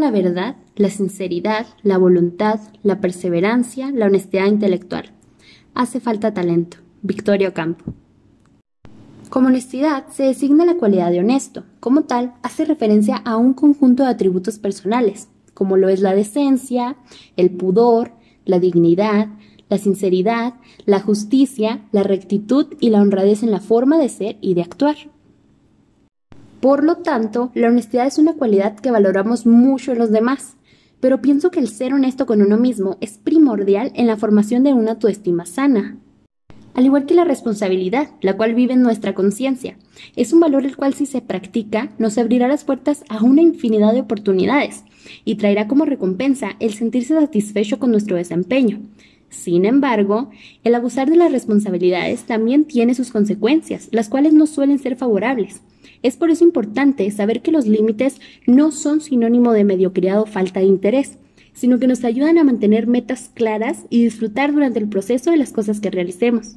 la verdad, la sinceridad, la voluntad, la perseverancia, la honestidad intelectual. Hace falta talento. Victoria Ocampo. Como honestidad se designa la cualidad de honesto. Como tal, hace referencia a un conjunto de atributos personales, como lo es la decencia, el pudor, la dignidad, la sinceridad, la justicia, la rectitud y la honradez en la forma de ser y de actuar. Por lo tanto, la honestidad es una cualidad que valoramos mucho en los demás, pero pienso que el ser honesto con uno mismo es primordial en la formación de una autoestima sana. Al igual que la responsabilidad, la cual vive en nuestra conciencia, es un valor el cual si se practica nos abrirá las puertas a una infinidad de oportunidades y traerá como recompensa el sentirse satisfecho con nuestro desempeño, sin embargo, el abusar de las responsabilidades también tiene sus consecuencias, las cuales no suelen ser favorables. Es por eso importante saber que los límites no son sinónimo de mediocridad o falta de interés, sino que nos ayudan a mantener metas claras y disfrutar durante el proceso de las cosas que realicemos.